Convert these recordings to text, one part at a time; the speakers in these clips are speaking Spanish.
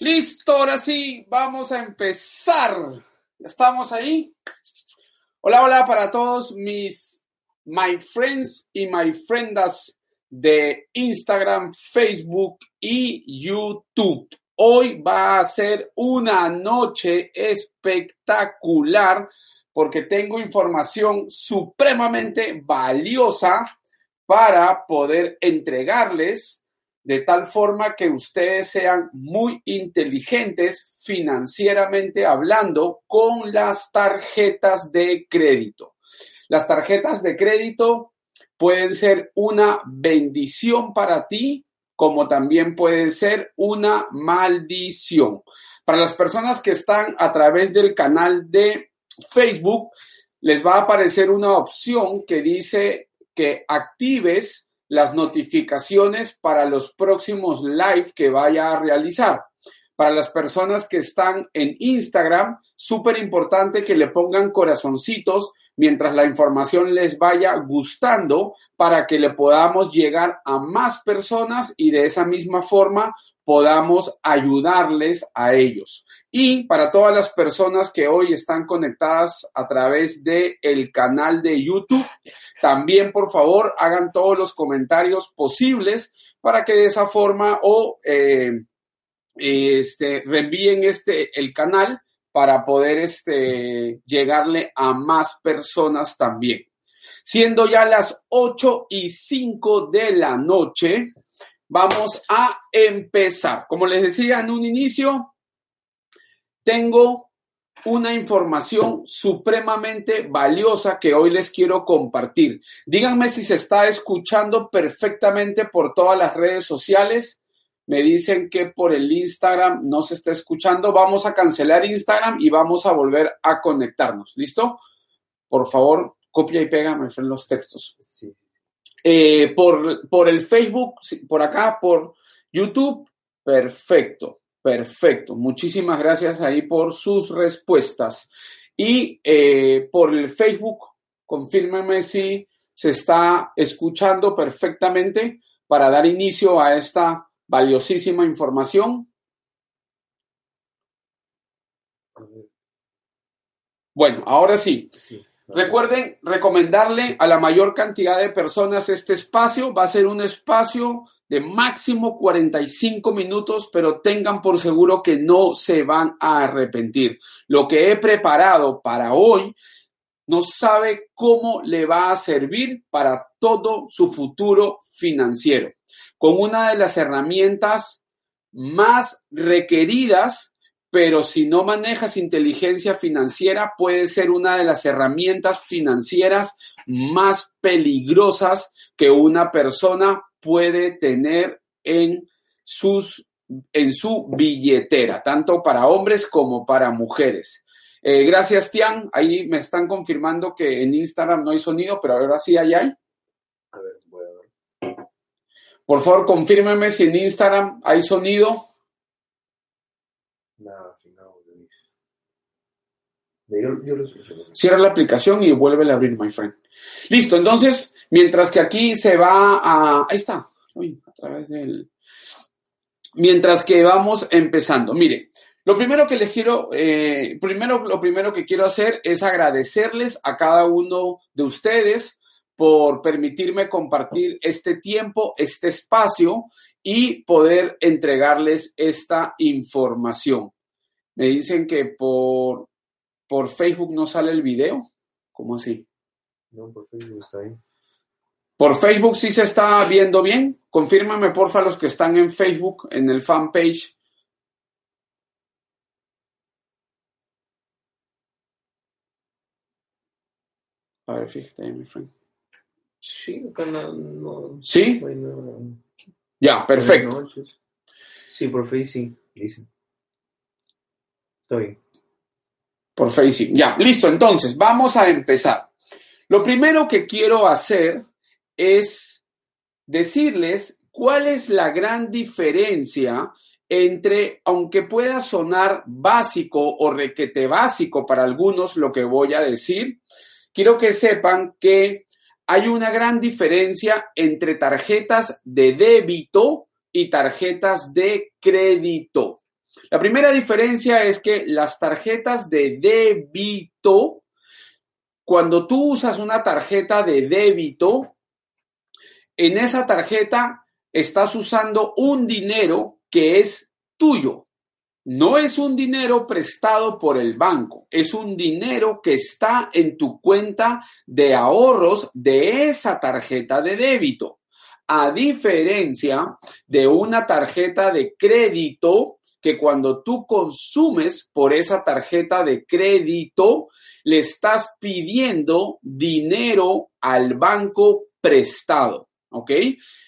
Listo, ahora sí, vamos a empezar. ¿Estamos ahí? Hola, hola para todos mis my friends y my friendas de Instagram, Facebook y YouTube. Hoy va a ser una noche espectacular porque tengo información supremamente valiosa para poder entregarles de tal forma que ustedes sean muy inteligentes financieramente hablando con las tarjetas de crédito. Las tarjetas de crédito pueden ser una bendición para ti, como también pueden ser una maldición. Para las personas que están a través del canal de Facebook, les va a aparecer una opción que dice que actives las notificaciones para los próximos live que vaya a realizar. Para las personas que están en Instagram, súper importante que le pongan corazoncitos mientras la información les vaya gustando para que le podamos llegar a más personas y de esa misma forma podamos ayudarles a ellos. Y para todas las personas que hoy están conectadas a través del el canal de YouTube, también por favor hagan todos los comentarios posibles para que de esa forma o eh, este, reenvíen este, el canal para poder este, llegarle a más personas también. Siendo ya las 8 y 5 de la noche, vamos a empezar. Como les decía en un inicio, tengo una información supremamente valiosa que hoy les quiero compartir. Díganme si se está escuchando perfectamente por todas las redes sociales. Me dicen que por el Instagram no se está escuchando. Vamos a cancelar Instagram y vamos a volver a conectarnos. ¿Listo? Por favor, copia y pega los textos. Eh, por, por el Facebook, por acá, por YouTube, perfecto. Perfecto. Muchísimas gracias ahí por sus respuestas. Y eh, por el Facebook, confírmeme si se está escuchando perfectamente para dar inicio a esta valiosísima información. Bueno, ahora sí. Recuerden recomendarle a la mayor cantidad de personas este espacio. Va a ser un espacio de máximo 45 minutos, pero tengan por seguro que no se van a arrepentir. Lo que he preparado para hoy no sabe cómo le va a servir para todo su futuro financiero, con una de las herramientas más requeridas, pero si no manejas inteligencia financiera, puede ser una de las herramientas financieras más peligrosas que una persona puede tener en, sus, en su billetera, tanto para hombres como para mujeres. Eh, gracias, Tian. Ahí me están confirmando que en Instagram no hay sonido, pero ahora sí hay. hay. A ver, voy a ver. Por favor, confírmeme si en Instagram hay sonido. Nada, sin nada. Cierra la aplicación y vuelve a abrir, my friend. Listo, entonces Mientras que aquí se va a... Ahí está. a través del... Mientras que vamos empezando. Mire, lo primero que les quiero, eh, primero, lo primero que quiero hacer es agradecerles a cada uno de ustedes por permitirme compartir este tiempo, este espacio y poder entregarles esta información. Me dicen que por, por Facebook no sale el video. ¿Cómo así? No, por Facebook está ahí. Por Facebook sí se está viendo bien. Confírmame, porfa, los que están en Facebook, en el fanpage. A ver, fíjate ahí, mi friend. Sí, no. ¿Sí? Ya, perfecto. Sí, por Facebook sí, dice. Estoy. Por Facebook. Ya, listo. Entonces, vamos a empezar. Lo primero que quiero hacer es decirles cuál es la gran diferencia entre, aunque pueda sonar básico o requete básico para algunos lo que voy a decir, quiero que sepan que hay una gran diferencia entre tarjetas de débito y tarjetas de crédito. La primera diferencia es que las tarjetas de débito, cuando tú usas una tarjeta de débito, en esa tarjeta estás usando un dinero que es tuyo. No es un dinero prestado por el banco, es un dinero que está en tu cuenta de ahorros de esa tarjeta de débito. A diferencia de una tarjeta de crédito que cuando tú consumes por esa tarjeta de crédito, le estás pidiendo dinero al banco prestado. ¿Ok?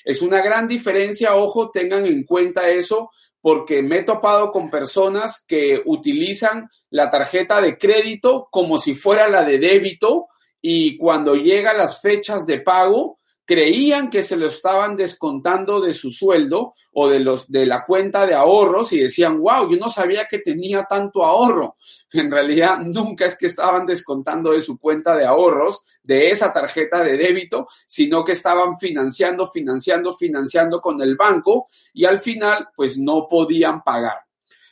Es una gran diferencia, ojo, tengan en cuenta eso porque me he topado con personas que utilizan la tarjeta de crédito como si fuera la de débito y cuando llegan las fechas de pago creían que se lo estaban descontando de su sueldo o de los de la cuenta de ahorros y decían, "Wow, yo no sabía que tenía tanto ahorro." En realidad nunca es que estaban descontando de su cuenta de ahorros de esa tarjeta de débito, sino que estaban financiando, financiando, financiando con el banco y al final pues no podían pagar.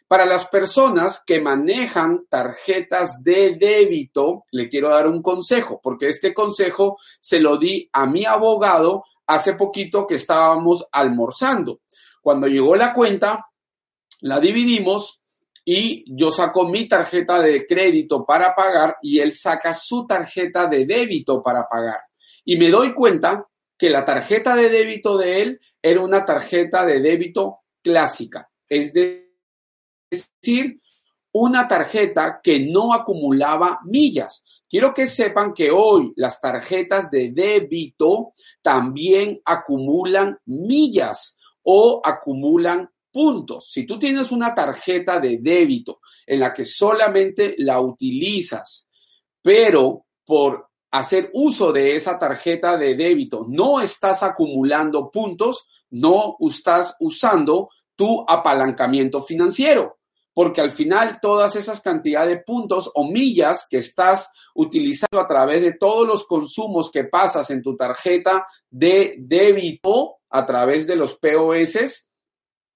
Para las personas que manejan tarjetas de débito, le quiero dar un consejo, porque este consejo se lo di a mi abogado hace poquito que estábamos almorzando. Cuando llegó la cuenta, la dividimos y yo saco mi tarjeta de crédito para pagar y él saca su tarjeta de débito para pagar. Y me doy cuenta que la tarjeta de débito de él era una tarjeta de débito clásica, es de es decir, una tarjeta que no acumulaba millas. Quiero que sepan que hoy las tarjetas de débito también acumulan millas o acumulan puntos. Si tú tienes una tarjeta de débito en la que solamente la utilizas, pero por hacer uso de esa tarjeta de débito no estás acumulando puntos, no estás usando tu apalancamiento financiero porque al final todas esas cantidades de puntos o millas que estás utilizando a través de todos los consumos que pasas en tu tarjeta de débito a través de los POS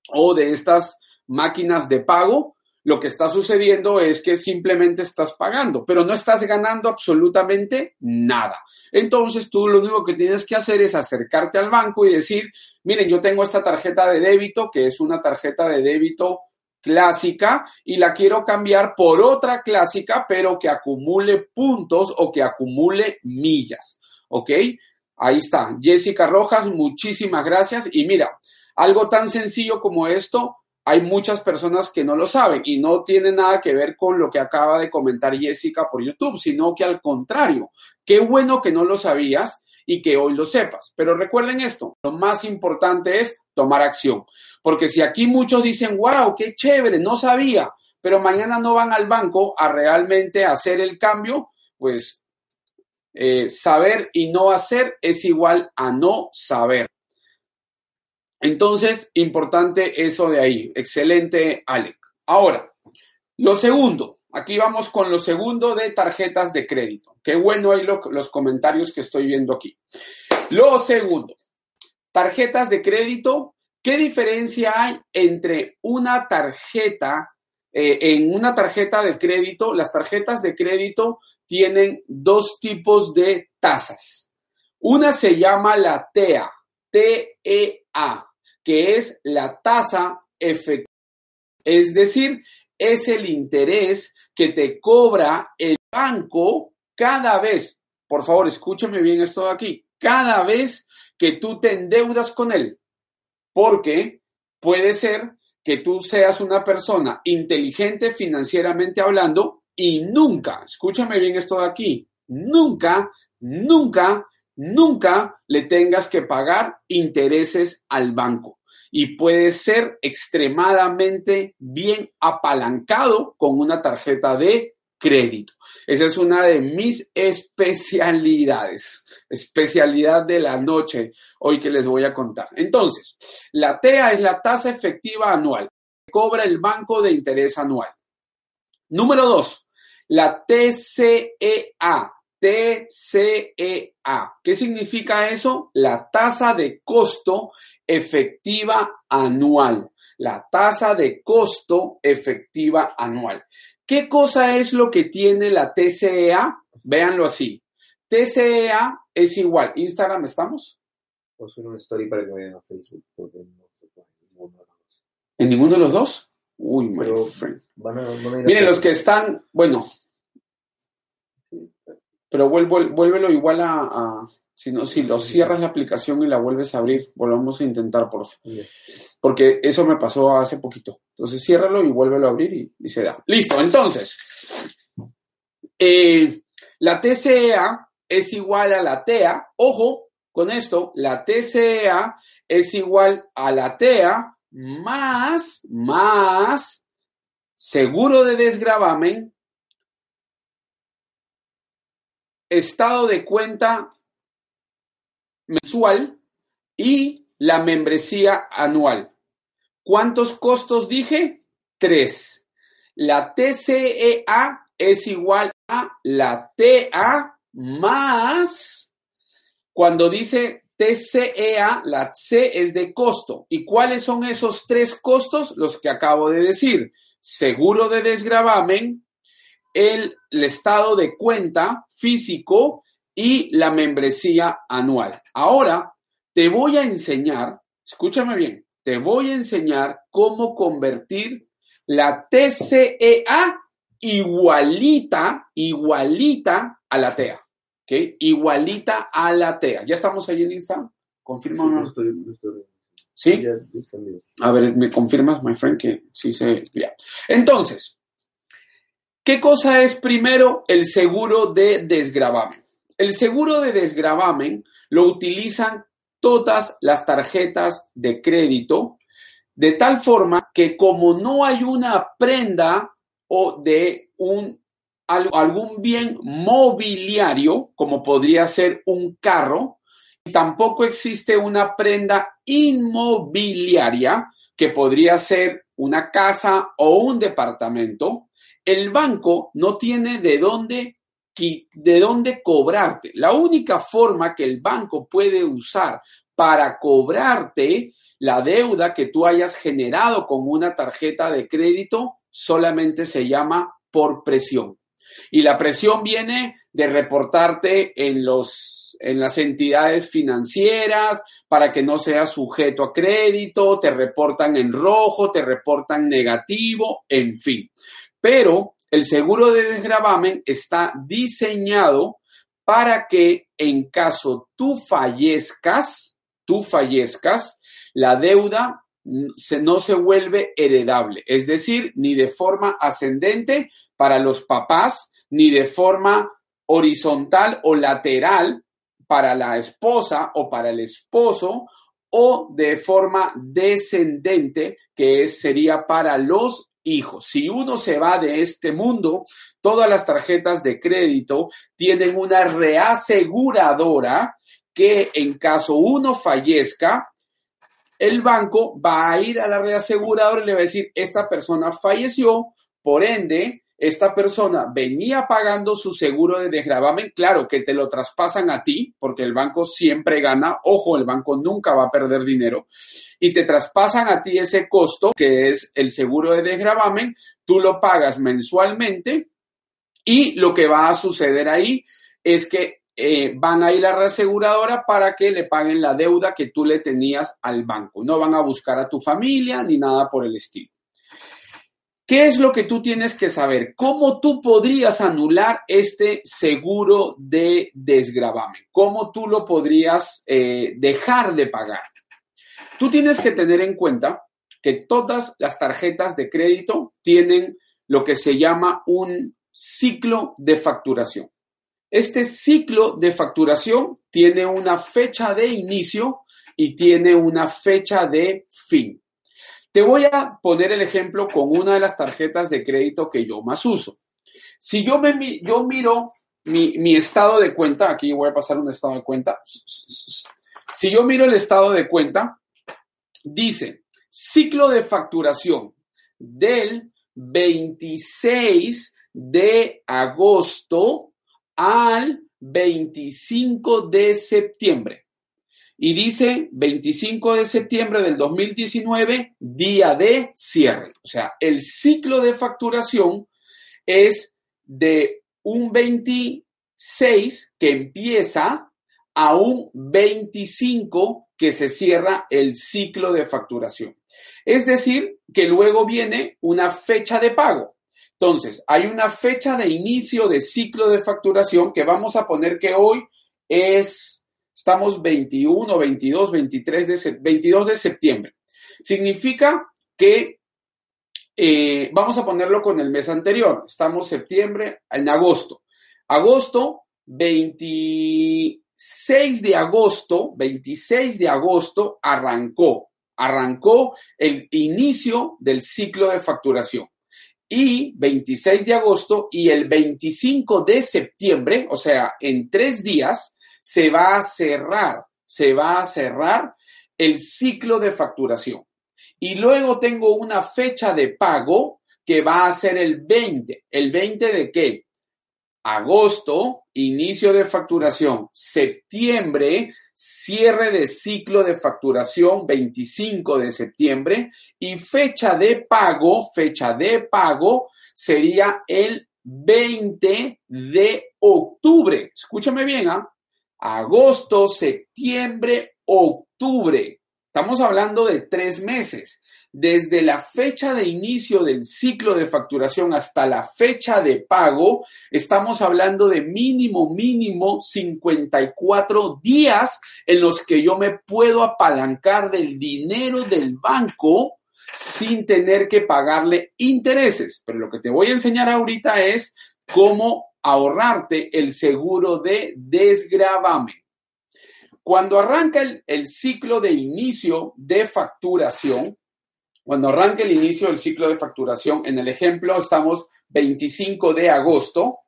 o de estas máquinas de pago, lo que está sucediendo es que simplemente estás pagando, pero no estás ganando absolutamente nada. Entonces tú lo único que tienes que hacer es acercarte al banco y decir, miren, yo tengo esta tarjeta de débito, que es una tarjeta de débito clásica y la quiero cambiar por otra clásica, pero que acumule puntos o que acumule millas. ¿Ok? Ahí está. Jessica Rojas, muchísimas gracias. Y mira, algo tan sencillo como esto, hay muchas personas que no lo saben y no tiene nada que ver con lo que acaba de comentar Jessica por YouTube, sino que al contrario, qué bueno que no lo sabías y que hoy lo sepas. Pero recuerden esto, lo más importante es tomar acción. Porque si aquí muchos dicen, wow, qué chévere, no sabía, pero mañana no van al banco a realmente hacer el cambio, pues eh, saber y no hacer es igual a no saber. Entonces, importante eso de ahí. Excelente, Alec. Ahora, lo segundo, aquí vamos con lo segundo de tarjetas de crédito. Qué bueno hay los comentarios que estoy viendo aquí. Lo segundo, tarjetas de crédito ¿Qué diferencia hay entre una tarjeta, eh, en una tarjeta de crédito? Las tarjetas de crédito tienen dos tipos de tasas. Una se llama la TEA, T-E-A, que es la tasa efectiva. Es decir, es el interés que te cobra el banco cada vez. Por favor, escúchame bien esto de aquí. Cada vez que tú te endeudas con él porque puede ser que tú seas una persona inteligente financieramente hablando y nunca, escúchame bien esto de aquí, nunca, nunca, nunca le tengas que pagar intereses al banco. Y puedes ser extremadamente bien apalancado con una tarjeta de crédito. Esa es una de mis especialidades, especialidad de la noche hoy que les voy a contar. Entonces, la TEA es la tasa efectiva anual que cobra el banco de interés anual. Número dos, la TCEA, TCEA. ¿Qué significa eso? La tasa de costo efectiva anual. La tasa de costo efectiva anual. ¿Qué cosa es lo que tiene la TCEA? Véanlo así. TCEA es igual. ¿Instagram estamos? Pues una story para que vayan a Facebook. Porque no se puede ninguno de los dos. ¿En ninguno de los dos? Uy, my Pero friend. Van a, van a ir a Miren, los que están, bueno, pero vuelvo, vuélvelo igual a, a- si no, si lo cierras la aplicación y la vuelves a abrir, volvamos a intentar, por favor. Porque eso me pasó hace poquito. Entonces, ciérralo y vuélvelo a abrir y, y se da. Listo, entonces, eh, la TCEA es igual a la TEA. Ojo con esto, la TCEA es igual a la TEA más, más seguro de desgravamen, estado de cuenta mensual y la membresía anual. ¿Cuántos costos dije? Tres. La TCEA es igual a la TA más, cuando dice TCEA, la C es de costo. ¿Y cuáles son esos tres costos? Los que acabo de decir. Seguro de desgravamen, el, el estado de cuenta físico y la membresía anual. Ahora te voy a enseñar, escúchame bien, te voy a enseñar cómo convertir la TCEA igualita, igualita a la TEA. ¿Ok? Igualita a la TEA. ¿Ya estamos ahí en Instagram? Confirma. Sí, o no? estoy- estoy- ¿Sí? A ver, ¿me confirmas, my friend, que sí se... Ya. Entonces, ¿qué cosa es primero el seguro de desgravamen? El seguro de desgravamen lo utilizan todas las tarjetas de crédito de tal forma que como no hay una prenda o de un al- algún bien mobiliario, como podría ser un carro, y tampoco existe una prenda inmobiliaria, que podría ser una casa o un departamento, el banco no tiene de dónde, de dónde cobrarte. La única forma que el banco puede usar para cobrarte la deuda que tú hayas generado con una tarjeta de crédito solamente se llama por presión. Y la presión viene de reportarte en, los, en las entidades financieras para que no seas sujeto a crédito, te reportan en rojo, te reportan negativo, en fin. Pero el seguro de desgravamen está diseñado para que en caso tú fallezcas, tú fallezcas, la deuda no se vuelve heredable, es decir, ni de forma ascendente para los papás, ni de forma horizontal o lateral para la esposa o para el esposo, o de forma descendente, que sería para los hijos. Si uno se va de este mundo, todas las tarjetas de crédito tienen una reaseguradora que en caso uno fallezca, el banco va a ir a la reaseguradora y le va a decir, esta persona falleció, por ende, esta persona venía pagando su seguro de desgravamen, claro que te lo traspasan a ti, porque el banco siempre gana, ojo, el banco nunca va a perder dinero, y te traspasan a ti ese costo, que es el seguro de desgravamen, tú lo pagas mensualmente, y lo que va a suceder ahí es que eh, van a ir a la reaseguradora para que le paguen la deuda que tú le tenías al banco. No van a buscar a tu familia ni nada por el estilo. ¿Qué es lo que tú tienes que saber? ¿Cómo tú podrías anular este seguro de desgravamen? ¿Cómo tú lo podrías eh, dejar de pagar? Tú tienes que tener en cuenta que todas las tarjetas de crédito tienen lo que se llama un ciclo de facturación. Este ciclo de facturación tiene una fecha de inicio y tiene una fecha de fin. Te voy a poner el ejemplo con una de las tarjetas de crédito que yo más uso. Si yo, me, yo miro mi, mi estado de cuenta, aquí voy a pasar un estado de cuenta. Si yo miro el estado de cuenta, dice ciclo de facturación del 26 de agosto al 25 de septiembre. Y dice 25 de septiembre del 2019, día de cierre. O sea, el ciclo de facturación es de un 26 que empieza a un 25 que se cierra el ciclo de facturación. Es decir, que luego viene una fecha de pago. Entonces, hay una fecha de inicio de ciclo de facturación que vamos a poner que hoy es, estamos 21, 22, 23 de, 22 de septiembre. Significa que eh, vamos a ponerlo con el mes anterior. Estamos septiembre, en agosto. Agosto, 26 de agosto, 26 de agosto arrancó, arrancó el inicio del ciclo de facturación y 26 de agosto y el 25 de septiembre, o sea, en tres días, se va a cerrar, se va a cerrar el ciclo de facturación. Y luego tengo una fecha de pago que va a ser el 20. ¿El 20 de qué? Agosto, inicio de facturación. Septiembre, cierre de ciclo de facturación 25 de septiembre y fecha de pago, fecha de pago sería el 20 de octubre. Escúchame bien, ¿ah? Agosto, septiembre, octubre. Estamos hablando de tres meses desde la fecha de inicio del ciclo de facturación hasta la fecha de pago, estamos hablando de mínimo, mínimo 54 días en los que yo me puedo apalancar del dinero del banco sin tener que pagarle intereses. Pero lo que te voy a enseñar ahorita es cómo ahorrarte el seguro de desgravamen. Cuando arranca el, ciclo de inicio de facturación, cuando arranque el inicio del ciclo de facturación, en el ejemplo estamos 25 de agosto,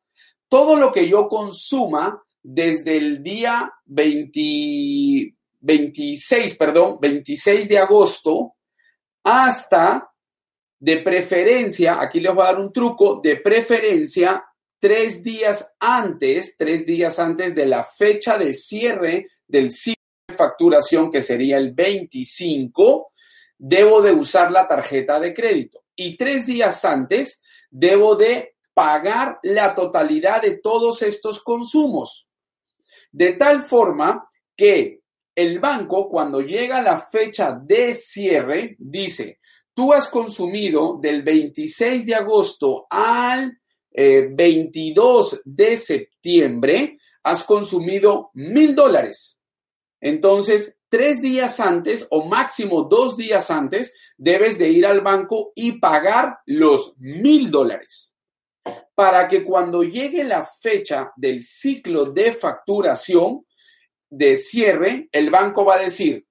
todo lo que yo consuma desde el día 26, perdón, 26 de agosto hasta de preferencia, aquí les voy a dar un truco, de preferencia tres días antes, tres días antes de la fecha de cierre del ciclo de facturación, que sería el 25, debo de usar la tarjeta de crédito y tres días antes debo de pagar la totalidad de todos estos consumos. De tal forma que el banco, cuando llega la fecha de cierre, dice, tú has consumido del 26 de agosto al 22 eh, de septiembre, has consumido mil dólares. Entonces, tres días antes o máximo dos días antes debes de ir al banco y pagar los mil dólares para que cuando llegue la fecha del ciclo de facturación de cierre, el banco va a decir,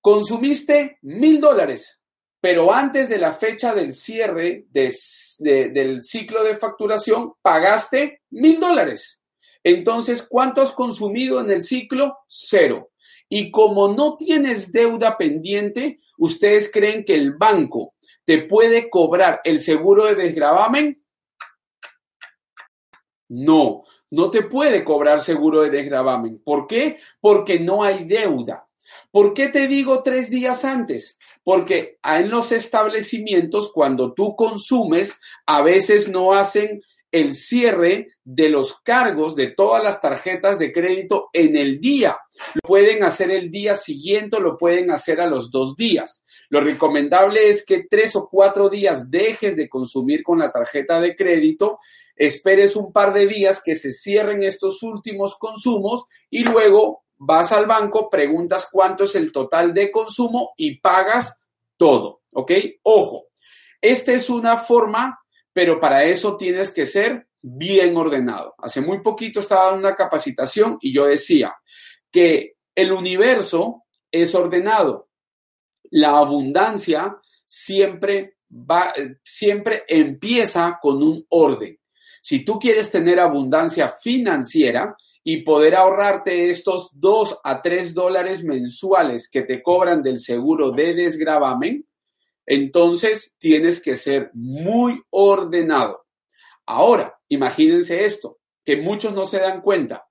consumiste mil dólares, pero antes de la fecha del cierre del ciclo de facturación pagaste mil dólares. Entonces, ¿cuánto has consumido en el ciclo? Cero. Y como no tienes deuda pendiente, ¿ustedes creen que el banco te puede cobrar el seguro de desgravamen? No, no te puede cobrar seguro de desgravamen. ¿Por qué? Porque no hay deuda. ¿Por qué te digo tres días antes? Porque en los establecimientos, cuando tú consumes, a veces no hacen el cierre de los cargos de todas las tarjetas de crédito en el día. Lo pueden hacer el día siguiente lo pueden hacer a los dos días. Lo recomendable es que tres o cuatro días dejes de consumir con la tarjeta de crédito, esperes un par de días que se cierren estos últimos consumos y luego vas al banco, preguntas cuánto es el total de consumo y pagas todo. ¿Ok? Ojo, esta es una forma pero para eso tienes que ser bien ordenado. Hace muy poquito estaba en una capacitación y yo decía que el universo es ordenado. La abundancia siempre va, siempre empieza con un orden. Si tú quieres tener abundancia financiera y poder ahorrarte estos 2 a 3 dólares mensuales que te cobran del seguro de desgravamen, entonces tienes que ser muy ordenado. Ahora, imagínense esto, que muchos no se dan cuenta.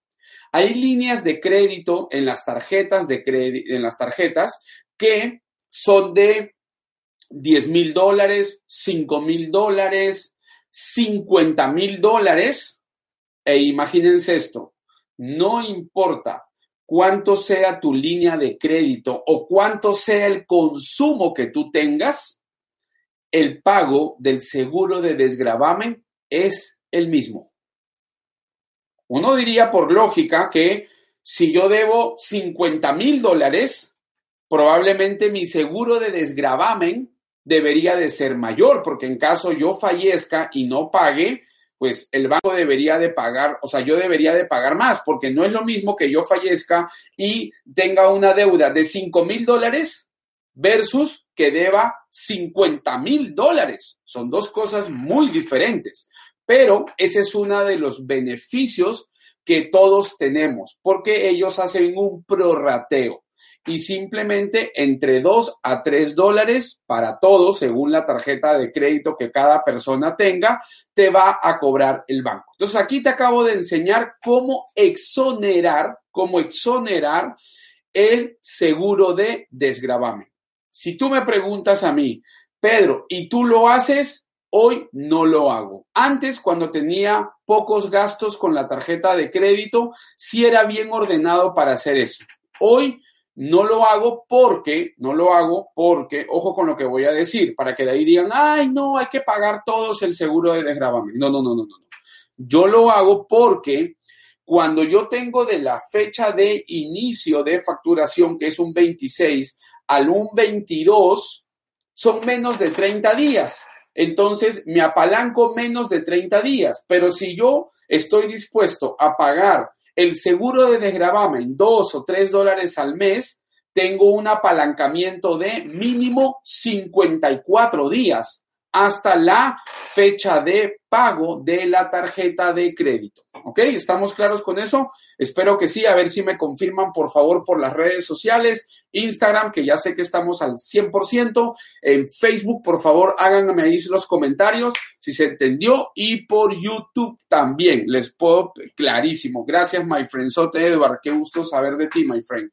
Hay líneas de crédito en las tarjetas de en las tarjetas que son de 10 mil dólares, 5 mil dólares, 50 mil dólares. E imagínense esto, no importa cuánto sea tu línea de crédito o cuánto sea el consumo que tú tengas, el pago del seguro de desgravamen es el mismo. Uno diría por lógica que si yo debo 50 mil dólares, probablemente mi seguro de desgravamen debería de ser mayor, porque en caso yo fallezca y no pague, pues el banco debería de pagar, o sea, yo debería de pagar más, porque no es lo mismo que yo fallezca y tenga una deuda de 5 mil dólares versus que deba 50 mil dólares. Son dos cosas muy diferentes, pero ese es uno de los beneficios que todos tenemos, porque ellos hacen un prorrateo y simplemente entre 2 a 3 dólares para todos, según la tarjeta de crédito que cada persona tenga, te va a cobrar el banco. Entonces aquí te acabo de enseñar cómo exonerar, cómo exonerar el seguro de desgravamen. Si tú me preguntas a mí, Pedro, ¿y tú lo haces? Hoy no lo hago. Antes, cuando tenía pocos gastos con la tarjeta de crédito, sí era bien ordenado para hacer eso. Hoy no lo hago porque, no lo hago porque, ojo con lo que voy a decir, para que de ahí digan, ay, no, hay que pagar todos el seguro de desgravamen. No, no, no, no, no. Yo lo hago porque cuando yo tengo de la fecha de inicio de facturación, que es un 26, al un 22, son menos de 30 días. Entonces, me apalanco menos de 30 días. Pero si yo estoy dispuesto a pagar el seguro de desgravamen, dos o tres dólares al mes, tengo un apalancamiento de mínimo 54 días hasta la fecha de pago de la tarjeta de crédito. ¿Ok? ¿Estamos claros con eso? Espero que sí. A ver si me confirman, por favor, por las redes sociales. Instagram, que ya sé que estamos al 100%. En Facebook, por favor, háganme ahí los comentarios si se entendió. Y por YouTube también. Les puedo, clarísimo. Gracias, my friend. Sote Edward. Qué gusto saber de ti, my friend.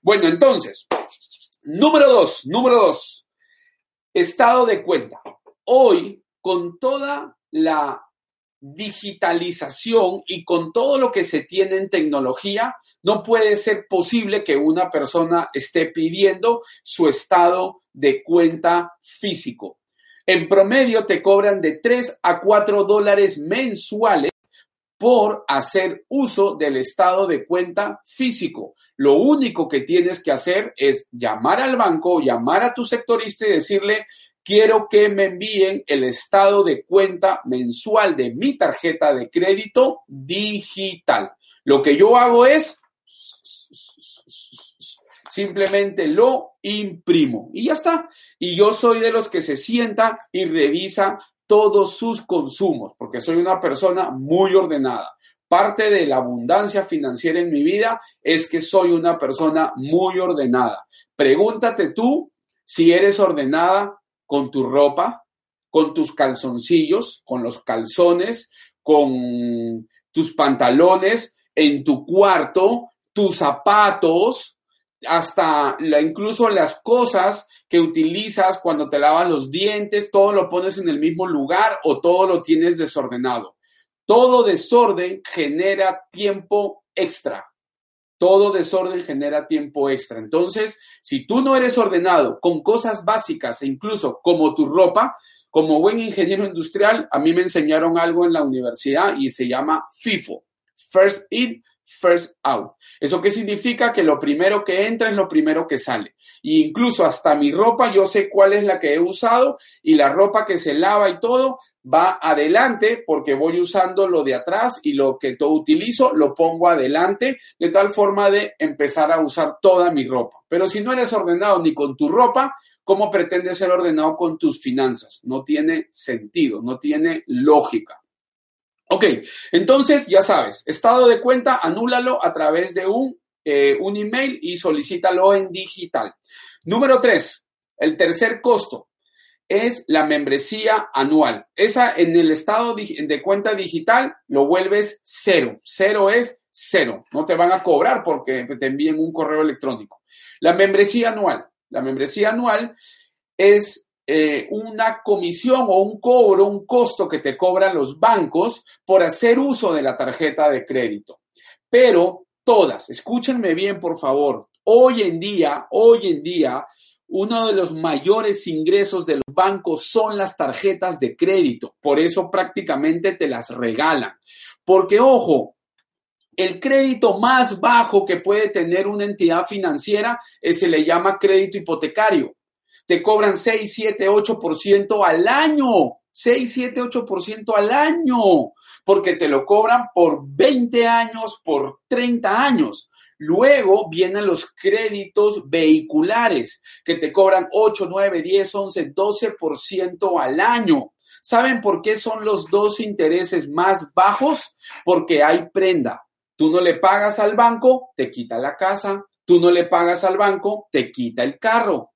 Bueno, entonces, número dos, número dos. Estado de cuenta. Hoy, con toda la digitalización y con todo lo que se tiene en tecnología, no puede ser posible que una persona esté pidiendo su estado de cuenta físico. En promedio te cobran de 3 a 4 dólares mensuales por hacer uso del estado de cuenta físico. Lo único que tienes que hacer es llamar al banco, llamar a tu sectorista y decirle, quiero que me envíen el estado de cuenta mensual de mi tarjeta de crédito digital. Lo que yo hago es simplemente lo imprimo y ya está. Y yo soy de los que se sienta y revisa todos sus consumos, porque soy una persona muy ordenada. Parte de la abundancia financiera en mi vida es que soy una persona muy ordenada. Pregúntate tú si eres ordenada con tu ropa, con tus calzoncillos, con los calzones, con tus pantalones, en tu cuarto, tus zapatos, hasta incluso las cosas que utilizas cuando te lavas los dientes, todo lo pones en el mismo lugar o todo lo tienes desordenado. Todo desorden genera tiempo extra. Todo desorden genera tiempo extra. Entonces, si tú no eres ordenado con cosas básicas e incluso como tu ropa, como buen ingeniero industrial, a mí me enseñaron algo en la universidad y se llama FIFO, First In, First Out. ¿Eso qué significa? Que lo primero que entra es lo primero que sale. E incluso hasta mi ropa, yo sé cuál es la que he usado y la ropa que se lava y todo, va adelante porque voy usando lo de atrás y lo que todo utilizo lo pongo adelante de tal forma de empezar a usar toda mi ropa. Pero si no eres ordenado ni con tu ropa, ¿cómo pretendes ser ordenado con tus finanzas? No tiene sentido, no tiene lógica. Ok, entonces ya sabes, estado de cuenta, anúlalo a través de un, eh, un email y solicítalo en digital. Número tres, el tercer costo es la membresía anual. Esa en el estado de cuenta digital lo vuelves cero. Cero es cero. No te van a cobrar porque te envíen un correo electrónico. La membresía anual. La membresía anual es eh, una comisión o un cobro, un costo que te cobran los bancos por hacer uso de la tarjeta de crédito. Pero todas, escúchenme bien por favor, hoy en día, hoy en día, uno de los mayores ingresos de los bancos son las tarjetas de crédito. Por eso prácticamente te las regalan. Porque, ojo, el crédito más bajo que puede tener una entidad financiera se le llama crédito hipotecario. Te cobran 6, 7, 8% al año. 6, 7, 8% al año. Porque te lo cobran por 20 años, por 30 años. Luego vienen los créditos vehiculares que te cobran 8, 9, 10, 11, 12% al año. ¿Saben por qué son los dos intereses más bajos? Porque hay prenda. Tú no le pagas al banco, te quita la casa. Tú no le pagas al banco, te quita el carro.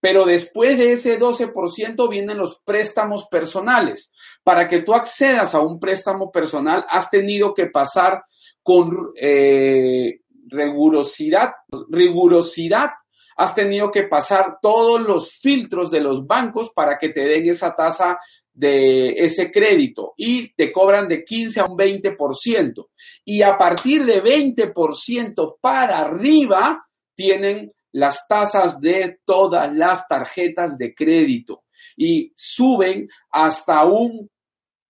Pero después de ese 12% vienen los préstamos personales. Para que tú accedas a un préstamo personal, has tenido que pasar con eh, rigurosidad, rigurosidad, has tenido que pasar todos los filtros de los bancos para que te den esa tasa de ese crédito y te cobran de 15 a un 20%. Y a partir de 20% para arriba tienen las tasas de todas las tarjetas de crédito y suben hasta un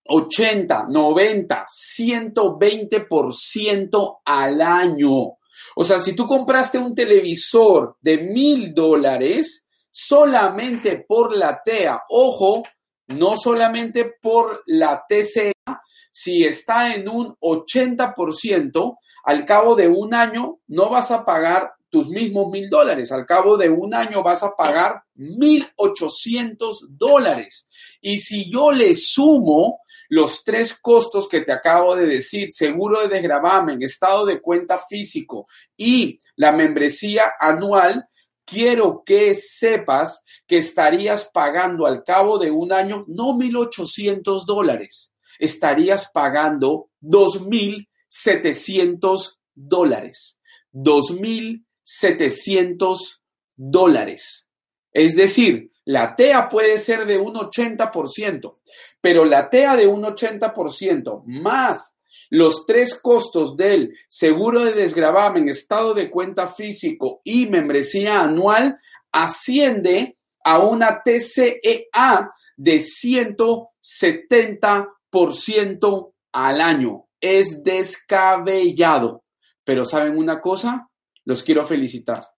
80, 90, 120% al año. O sea, si tú compraste un televisor de mil dólares solamente por la TEA, ojo, no solamente por la TCA, si está en un 80%, al cabo de un año no vas a pagar tus mismos mil dólares. Al cabo de un año vas a pagar mil ochocientos dólares. Y si yo le sumo los tres costos que te acabo de decir, seguro de desgravamen, estado de cuenta físico y la membresía anual, quiero que sepas que estarías pagando al cabo de un año no 1.800 dólares, estarías pagando 2.700 dólares. 2.700 dólares. Es decir, la TEA puede ser de un 80%, pero la TEA de un 80% más los tres costos del seguro de desgravamen, estado de cuenta físico y membresía anual asciende a una TCEA de 170% al año. Es descabellado. Pero ¿saben una cosa? Los quiero felicitar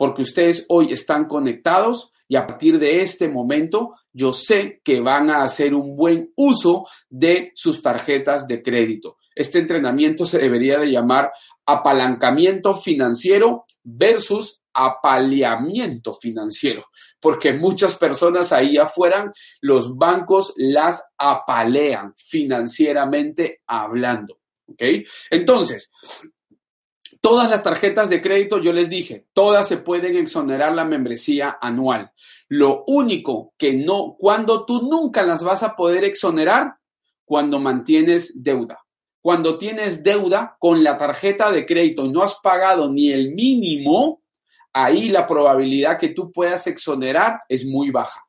porque ustedes hoy están conectados y a partir de este momento yo sé que van a hacer un buen uso de sus tarjetas de crédito. Este entrenamiento se debería de llamar apalancamiento financiero versus apaleamiento financiero, porque muchas personas ahí afuera, los bancos las apalean financieramente hablando. Entonces, Todas las tarjetas de crédito, yo les dije, todas se pueden exonerar la membresía anual. Lo único que no, cuando tú nunca las vas a poder exonerar, cuando mantienes deuda. Cuando tienes deuda con la tarjeta de crédito y no has pagado ni el mínimo, ahí la probabilidad que tú puedas exonerar es muy baja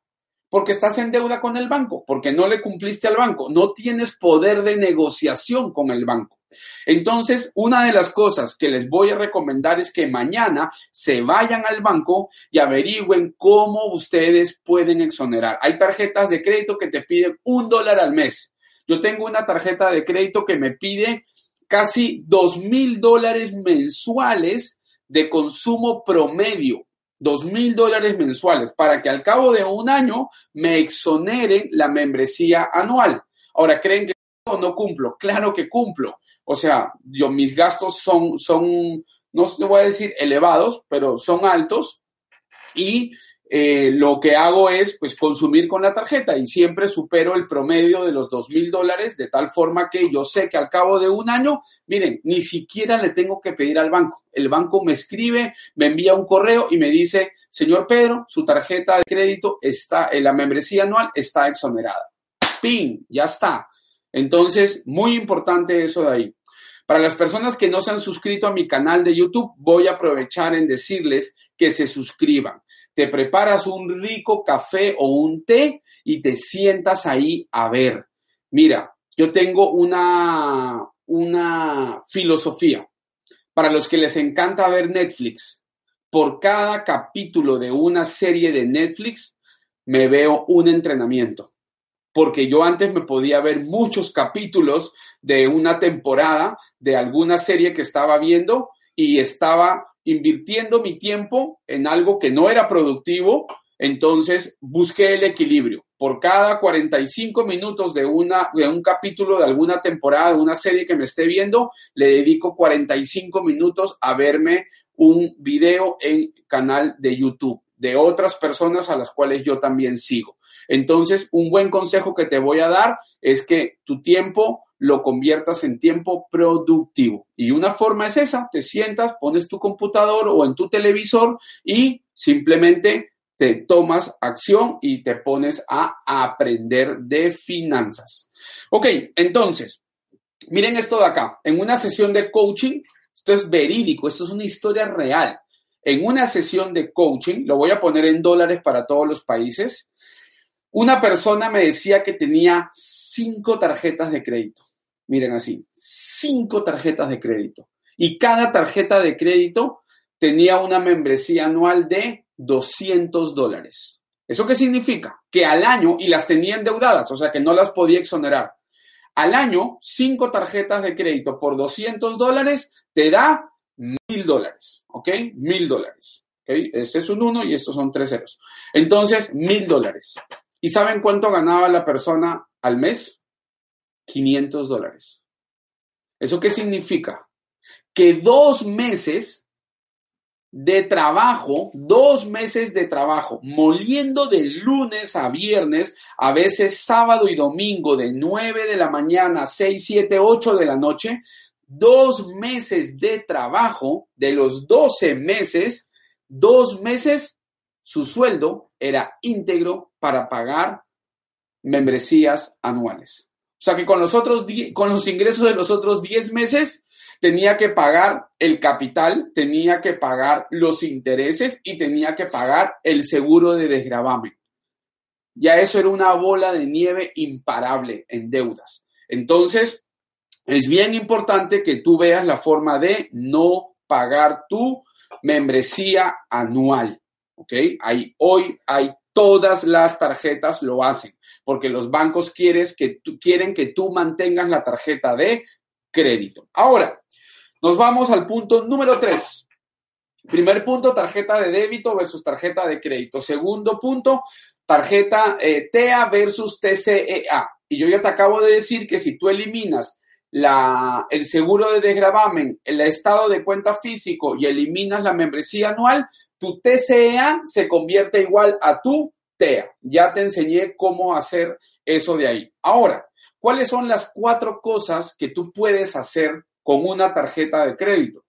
porque estás en deuda con el banco, porque no le cumpliste al banco, no tienes poder de negociación con el banco. Entonces, una de las cosas que les voy a recomendar es que mañana se vayan al banco y averigüen cómo ustedes pueden exonerar. Hay tarjetas de crédito que te piden un dólar al mes. Yo tengo una tarjeta de crédito que me pide casi dos mil dólares mensuales de consumo promedio dos mil dólares mensuales para que al cabo de un año me exoneren la membresía anual. Ahora, ¿creen que no cumplo? Claro que cumplo. O sea, yo mis gastos son, son, no te voy a decir elevados, pero son altos y eh, lo que hago es pues consumir con la tarjeta y siempre supero el promedio de los dos mil dólares de tal forma que yo sé que al cabo de un año, miren, ni siquiera le tengo que pedir al banco. El banco me escribe, me envía un correo y me dice, señor Pedro, su tarjeta de crédito está, en la membresía anual está exonerada. ¡Pin! Ya está. Entonces, muy importante eso de ahí. Para las personas que no se han suscrito a mi canal de YouTube, voy a aprovechar en decirles que se suscriban. Te preparas un rico café o un té y te sientas ahí a ver. Mira, yo tengo una, una filosofía. Para los que les encanta ver Netflix, por cada capítulo de una serie de Netflix, me veo un entrenamiento porque yo antes me podía ver muchos capítulos de una temporada de alguna serie que estaba viendo y estaba invirtiendo mi tiempo en algo que no era productivo, entonces busqué el equilibrio. Por cada 45 minutos de, una, de un capítulo de alguna temporada, de una serie que me esté viendo, le dedico 45 minutos a verme un video en canal de YouTube de otras personas a las cuales yo también sigo. Entonces, un buen consejo que te voy a dar es que tu tiempo lo conviertas en tiempo productivo. Y una forma es esa, te sientas, pones tu computador o en tu televisor y simplemente te tomas acción y te pones a aprender de finanzas. Ok, entonces, miren esto de acá. En una sesión de coaching, esto es verídico, esto es una historia real. En una sesión de coaching, lo voy a poner en dólares para todos los países, una persona me decía que tenía cinco tarjetas de crédito. Miren así, cinco tarjetas de crédito. Y cada tarjeta de crédito tenía una membresía anual de 200 dólares. ¿Eso qué significa? Que al año, y las tenía endeudadas, o sea que no las podía exonerar. Al año, cinco tarjetas de crédito por 200 dólares te da mil dólares, ¿ok? Mil dólares. ¿ok? Este es un uno y estos son tres ceros. Entonces, mil dólares. ¿Y saben cuánto ganaba la persona al mes? 500 dólares. ¿Eso qué significa? Que dos meses de trabajo, dos meses de trabajo, moliendo de lunes a viernes, a veces sábado y domingo de 9 de la mañana a 6, 7, 8 de la noche, dos meses de trabajo, de los 12 meses, dos meses su sueldo era íntegro para pagar membresías anuales. O sea que con los, otros con los ingresos de los otros 10 meses tenía que pagar el capital, tenía que pagar los intereses y tenía que pagar el seguro de desgravamen. Ya eso era una bola de nieve imparable en deudas. Entonces, es bien importante que tú veas la forma de no pagar tu membresía anual. ¿Ok? Hay, hoy hay todas las tarjetas lo hacen, porque los bancos quieres que quieren que tú mantengas la tarjeta de crédito. Ahora, nos vamos al punto número tres. Primer punto, tarjeta de débito versus tarjeta de crédito. Segundo punto, tarjeta eh, TEA versus TCEA. Y yo ya te acabo de decir que si tú eliminas la, el seguro de desgravamen, el estado de cuenta físico y eliminas la membresía anual, tu TCEA se convierte igual a tu TEA. Ya te enseñé cómo hacer eso de ahí. Ahora, ¿cuáles son las cuatro cosas que tú puedes hacer con una tarjeta de crédito?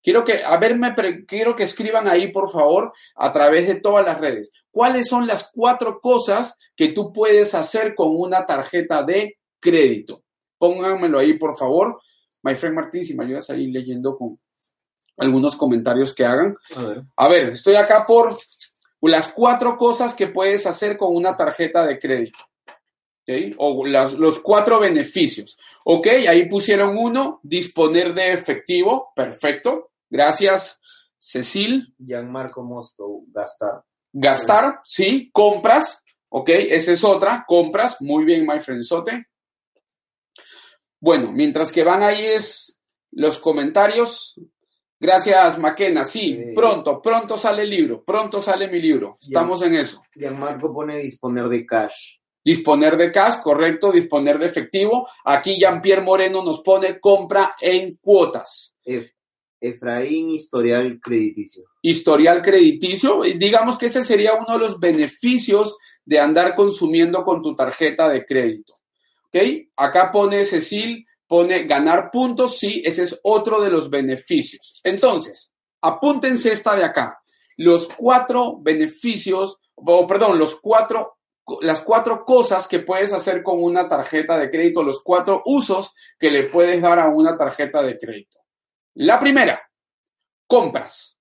Quiero que, a ver, quiero que escriban ahí, por favor, a través de todas las redes. ¿Cuáles son las cuatro cosas que tú puedes hacer con una tarjeta de crédito? Pónganmelo ahí, por favor. My friend Martín, si me ayudas ahí leyendo con, algunos comentarios que hagan. A ver. estoy acá por las cuatro cosas que puedes hacer con una tarjeta de crédito. O los cuatro beneficios. Ok, ahí pusieron uno, disponer de efectivo. Perfecto. Gracias, Cecil. Gianmarco Mosto, gastar. Gastar, sí. Compras. Ok, esa es otra. Compras. Muy bien, my friend Sote. Bueno, mientras que van ahí es los comentarios, Gracias, Maquena. Sí, pronto, pronto sale el libro, pronto sale mi libro. Estamos en eso. Marco pone disponer de cash. Disponer de cash, correcto, disponer de efectivo. Aquí Jean-Pierre Moreno nos pone compra en cuotas. Efraín, historial crediticio. Historial crediticio, digamos que ese sería uno de los beneficios de andar consumiendo con tu tarjeta de crédito. ¿Ok? Acá pone Cecil, pone ganar puntos, sí, ese es otro de los beneficios. Entonces, apúntense esta de acá. Los cuatro beneficios, o perdón, los cuatro, las cuatro cosas que puedes hacer con una tarjeta de crédito, los cuatro usos que le puedes dar a una tarjeta de crédito. La primera, compras.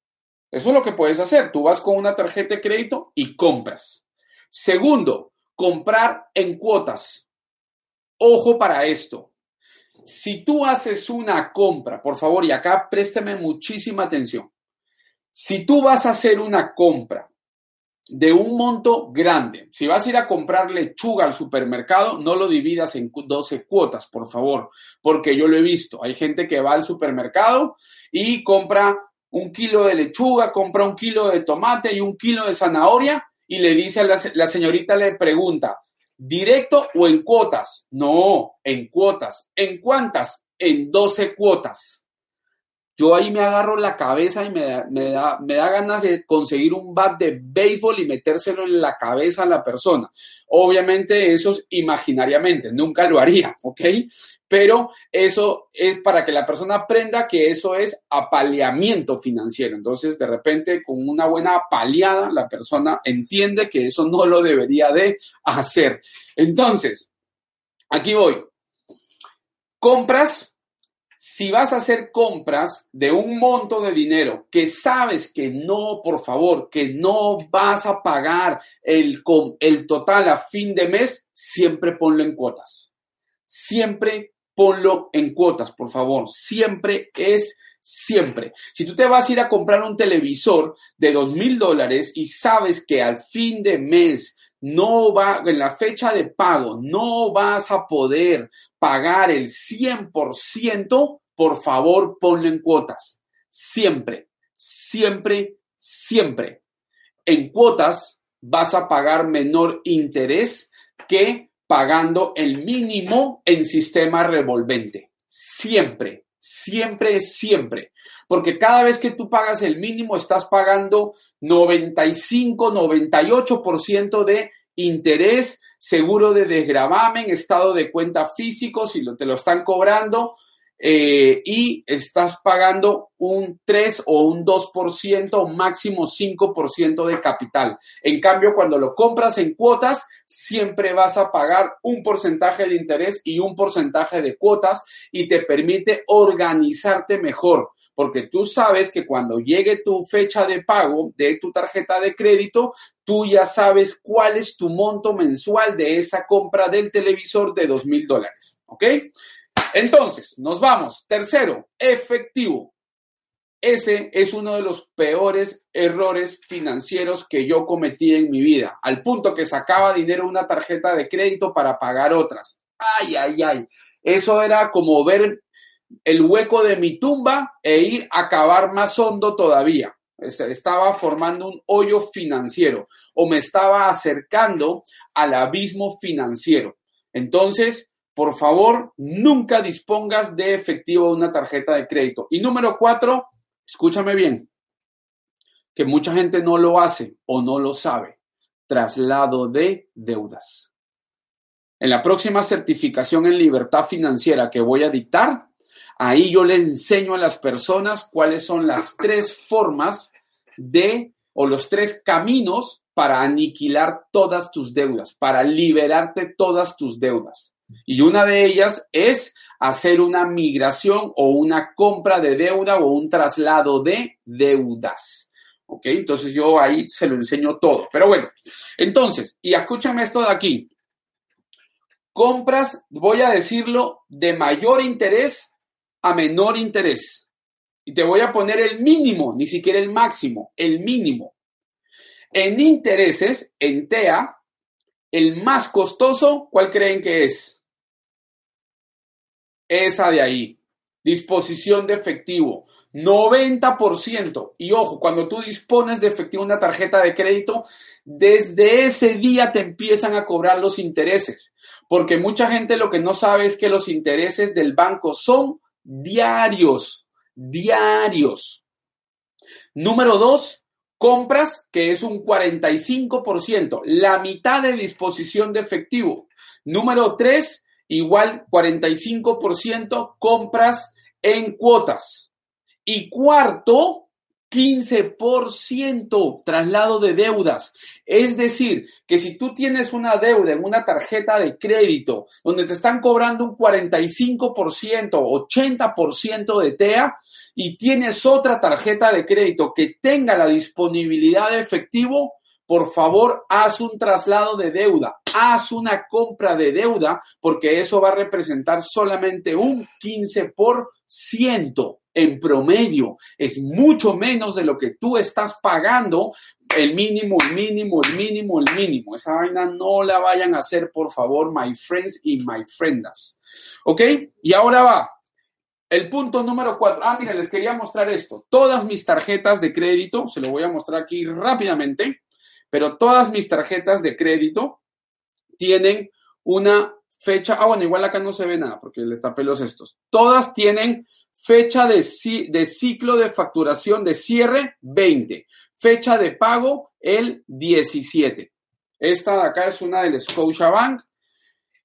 Eso es lo que puedes hacer. Tú vas con una tarjeta de crédito y compras. Segundo, comprar en cuotas. Ojo para esto. Si tú haces una compra, por favor, y acá présteme muchísima atención. Si tú vas a hacer una compra de un monto grande, si vas a ir a comprar lechuga al supermercado, no lo dividas en 12 cuotas, por favor, porque yo lo he visto. Hay gente que va al supermercado y compra un kilo de lechuga, compra un kilo de tomate y un kilo de zanahoria y le dice a la, la señorita, le pregunta, ¿directo o en cuotas? No, en cuotas. ¿En cuántas? En 12 cuotas yo ahí me agarro la cabeza y me da, me da, me da ganas de conseguir un bat de béisbol y metérselo en la cabeza a la persona. Obviamente eso es imaginariamente, nunca lo haría, ¿ok? Pero eso es para que la persona aprenda que eso es apaleamiento financiero. Entonces, de repente, con una buena apaleada, la persona entiende que eso no lo debería de hacer. Entonces, aquí voy. Compras si vas a hacer compras de un monto de dinero que sabes que no, por favor, que no vas a pagar el, el total a fin de mes, siempre ponlo en cuotas. Siempre ponlo en cuotas, por favor. Siempre es siempre. Si tú te vas a ir a comprar un televisor de dos mil dólares y sabes que al fin de mes no va, en la fecha de pago, no vas a poder pagar el 100%, por favor ponlo en cuotas. Siempre, siempre, siempre. En cuotas vas a pagar menor interés que pagando el mínimo en sistema revolvente. Siempre, siempre, siempre. Porque cada vez que tú pagas el mínimo estás pagando 95, 98% de interés, seguro de desgravamen, estado de cuenta físico, si te lo están cobrando, eh, y estás pagando un 3 o un 2% o máximo 5% de capital. En cambio, cuando lo compras en cuotas, siempre vas a pagar un porcentaje de interés y un porcentaje de cuotas y te permite organizarte mejor porque tú sabes que cuando llegue tu fecha de pago de tu tarjeta de crédito, tú ya sabes cuál es tu monto mensual de esa compra del televisor de dos mil dólares. ¿Ok? Entonces, nos vamos. Tercero, efectivo. Ese es uno de los peores errores financieros que yo cometí en mi vida, al punto que sacaba dinero de una tarjeta de crédito para pagar otras. Ay, ay, ay. Eso era como ver el hueco de mi tumba e ir a cavar más hondo todavía. Estaba formando un hoyo financiero o me estaba acercando al abismo financiero. Entonces, por favor, nunca dispongas de efectivo de una tarjeta de crédito. Y número cuatro, escúchame bien, que mucha gente no lo hace o no lo sabe. Traslado de deudas. En la próxima certificación en libertad financiera que voy a dictar, ahí yo les enseño a las personas cuáles son las tres formas de o los tres caminos para aniquilar todas tus deudas, para liberarte todas tus deudas. Y una de ellas es hacer una migración o una compra de deuda o un traslado de deudas. ¿Ok? Entonces yo ahí se lo enseño todo. Pero bueno, entonces, y escúchame esto de aquí. Compras, voy a decirlo, de mayor interés a menor interés. Y te voy a poner el mínimo, ni siquiera el máximo, el mínimo. En intereses, en TEA, el más costoso, ¿cuál creen que es? Esa de ahí. Disposición de efectivo. 90%. Y ojo, cuando tú dispones de efectivo una tarjeta de crédito, desde ese día te empiezan a cobrar los intereses. Porque mucha gente lo que no sabe es que los intereses del banco son diarios. diarios. Número dos, compras, que es un 45%, la mitad de disposición de efectivo. Número tres, igual 45% compras en cuotas. Y cuarto, 15% traslado de deudas. Es decir, que si tú tienes una deuda en una tarjeta de crédito donde te están cobrando un 45%, 80% de TEA y tienes otra tarjeta de crédito que tenga la disponibilidad de efectivo, por favor, haz un traslado de deuda, haz una compra de deuda, porque eso va a representar solamente un 15% en promedio. Es mucho menos de lo que tú estás pagando, el mínimo, el mínimo, el mínimo, el mínimo. Esa vaina no la vayan a hacer, por favor, my friends y my friendas. ¿Ok? Y ahora va. El punto número cuatro. Ah, mira, les quería mostrar esto. Todas mis tarjetas de crédito, se lo voy a mostrar aquí rápidamente pero todas mis tarjetas de crédito tienen una fecha, ah, bueno, igual acá no se ve nada porque les tapé los estos. Todas tienen fecha de, de ciclo de facturación de cierre 20, fecha de pago el 17. Esta de acá es una del Scotiabank,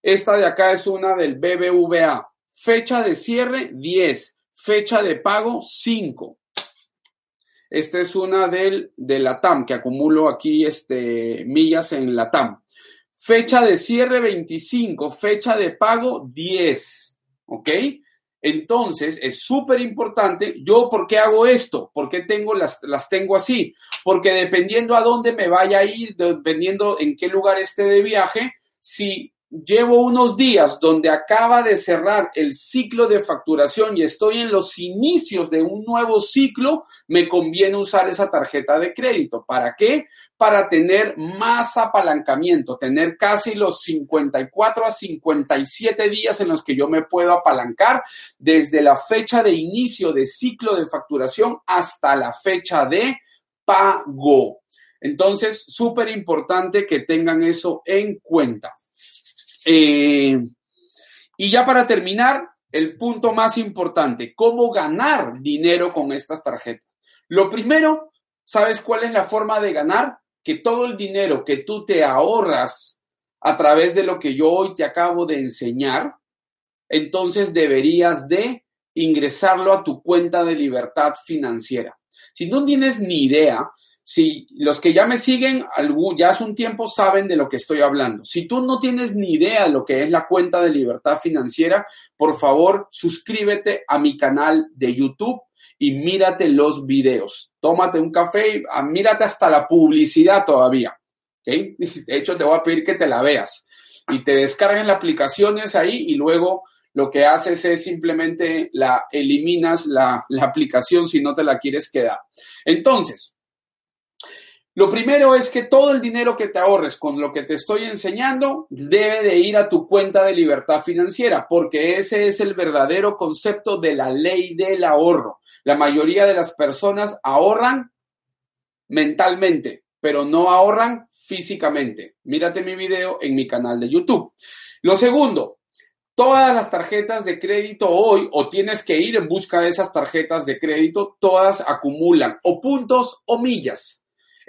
esta de acá es una del BBVA. Fecha de cierre 10, fecha de pago 5. Esta es una del, de la TAM, que acumulo aquí este, millas en la TAM. Fecha de cierre 25, fecha de pago 10. ¿Ok? Entonces, es súper importante. ¿Yo por qué hago esto? ¿Por qué tengo las, las tengo así? Porque dependiendo a dónde me vaya a ir, dependiendo en qué lugar esté de viaje, si llevo unos días donde acaba de cerrar el ciclo de facturación y estoy en los inicios de un nuevo ciclo, me conviene usar esa tarjeta de crédito. ¿Para qué? Para tener más apalancamiento, tener casi los 54 a 57 días en los que yo me puedo apalancar desde la fecha de inicio de ciclo de facturación hasta la fecha de pago. Entonces, súper importante que tengan eso en cuenta. Eh, y ya para terminar, el punto más importante, ¿cómo ganar dinero con estas tarjetas? Lo primero, ¿sabes cuál es la forma de ganar? Que todo el dinero que tú te ahorras a través de lo que yo hoy te acabo de enseñar, entonces deberías de ingresarlo a tu cuenta de libertad financiera. Si no tienes ni idea, si los que ya me siguen ya hace un tiempo saben de lo que estoy hablando. Si tú no tienes ni idea de lo que es la cuenta de libertad financiera, por favor, suscríbete a mi canal de YouTube y mírate los videos. Tómate un café y ah, mírate hasta la publicidad todavía. De hecho, te voy a pedir que te la veas y te descarguen las aplicaciones ahí y luego lo que haces es simplemente la eliminas la, la aplicación si no te la quieres quedar. Entonces, lo primero es que todo el dinero que te ahorres con lo que te estoy enseñando debe de ir a tu cuenta de libertad financiera, porque ese es el verdadero concepto de la ley del ahorro. La mayoría de las personas ahorran mentalmente, pero no ahorran físicamente. Mírate mi video en mi canal de YouTube. Lo segundo, todas las tarjetas de crédito hoy, o tienes que ir en busca de esas tarjetas de crédito, todas acumulan o puntos o millas.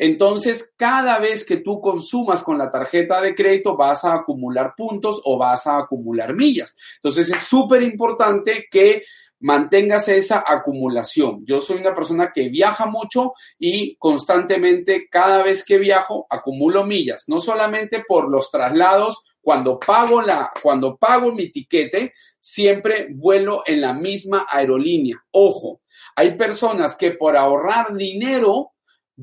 Entonces, cada vez que tú consumas con la tarjeta de crédito, vas a acumular puntos o vas a acumular millas. Entonces, es súper importante que mantengas esa acumulación. Yo soy una persona que viaja mucho y constantemente, cada vez que viajo, acumulo millas, no solamente por los traslados, cuando pago la, cuando pago mi tiquete, siempre vuelo en la misma aerolínea. Ojo, hay personas que por ahorrar dinero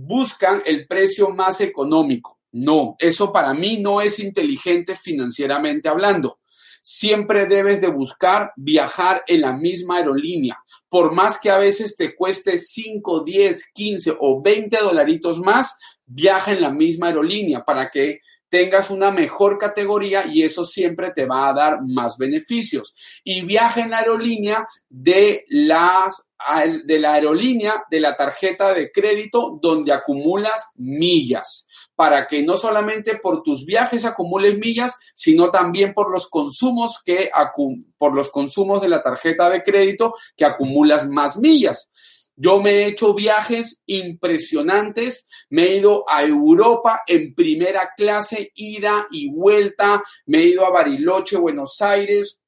buscan el precio más económico. No, eso para mí no es inteligente financieramente hablando. Siempre debes de buscar viajar en la misma aerolínea. Por más que a veces te cueste 5, 10, 15 o 20 dolaritos más, viaja en la misma aerolínea para que tengas una mejor categoría y eso siempre te va a dar más beneficios. Y viaja en la aerolínea de la aerolínea de la tarjeta de crédito donde acumulas millas para que no solamente por tus viajes acumules millas, sino también por los consumos que por los consumos de la tarjeta de crédito que acumulas más millas. Yo me he hecho viajes impresionantes, me he ido a Europa en primera clase, ida y vuelta, me he ido a Bariloche, Buenos Aires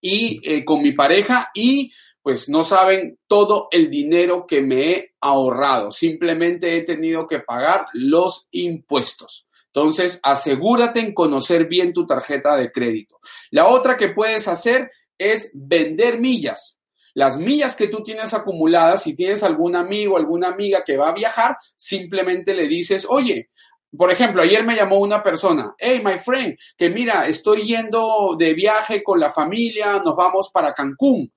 y eh, con mi pareja y pues no saben todo el dinero que me he ahorrado. Simplemente he tenido que pagar los impuestos. Entonces, asegúrate en conocer bien tu tarjeta de crédito. La otra que puedes hacer es vender millas. Las millas que tú tienes acumuladas, si tienes algún amigo, alguna amiga que va a viajar, simplemente le dices, oye, por ejemplo, ayer me llamó una persona, hey, my friend, que mira, estoy yendo de viaje con la familia, nos vamos para Cancún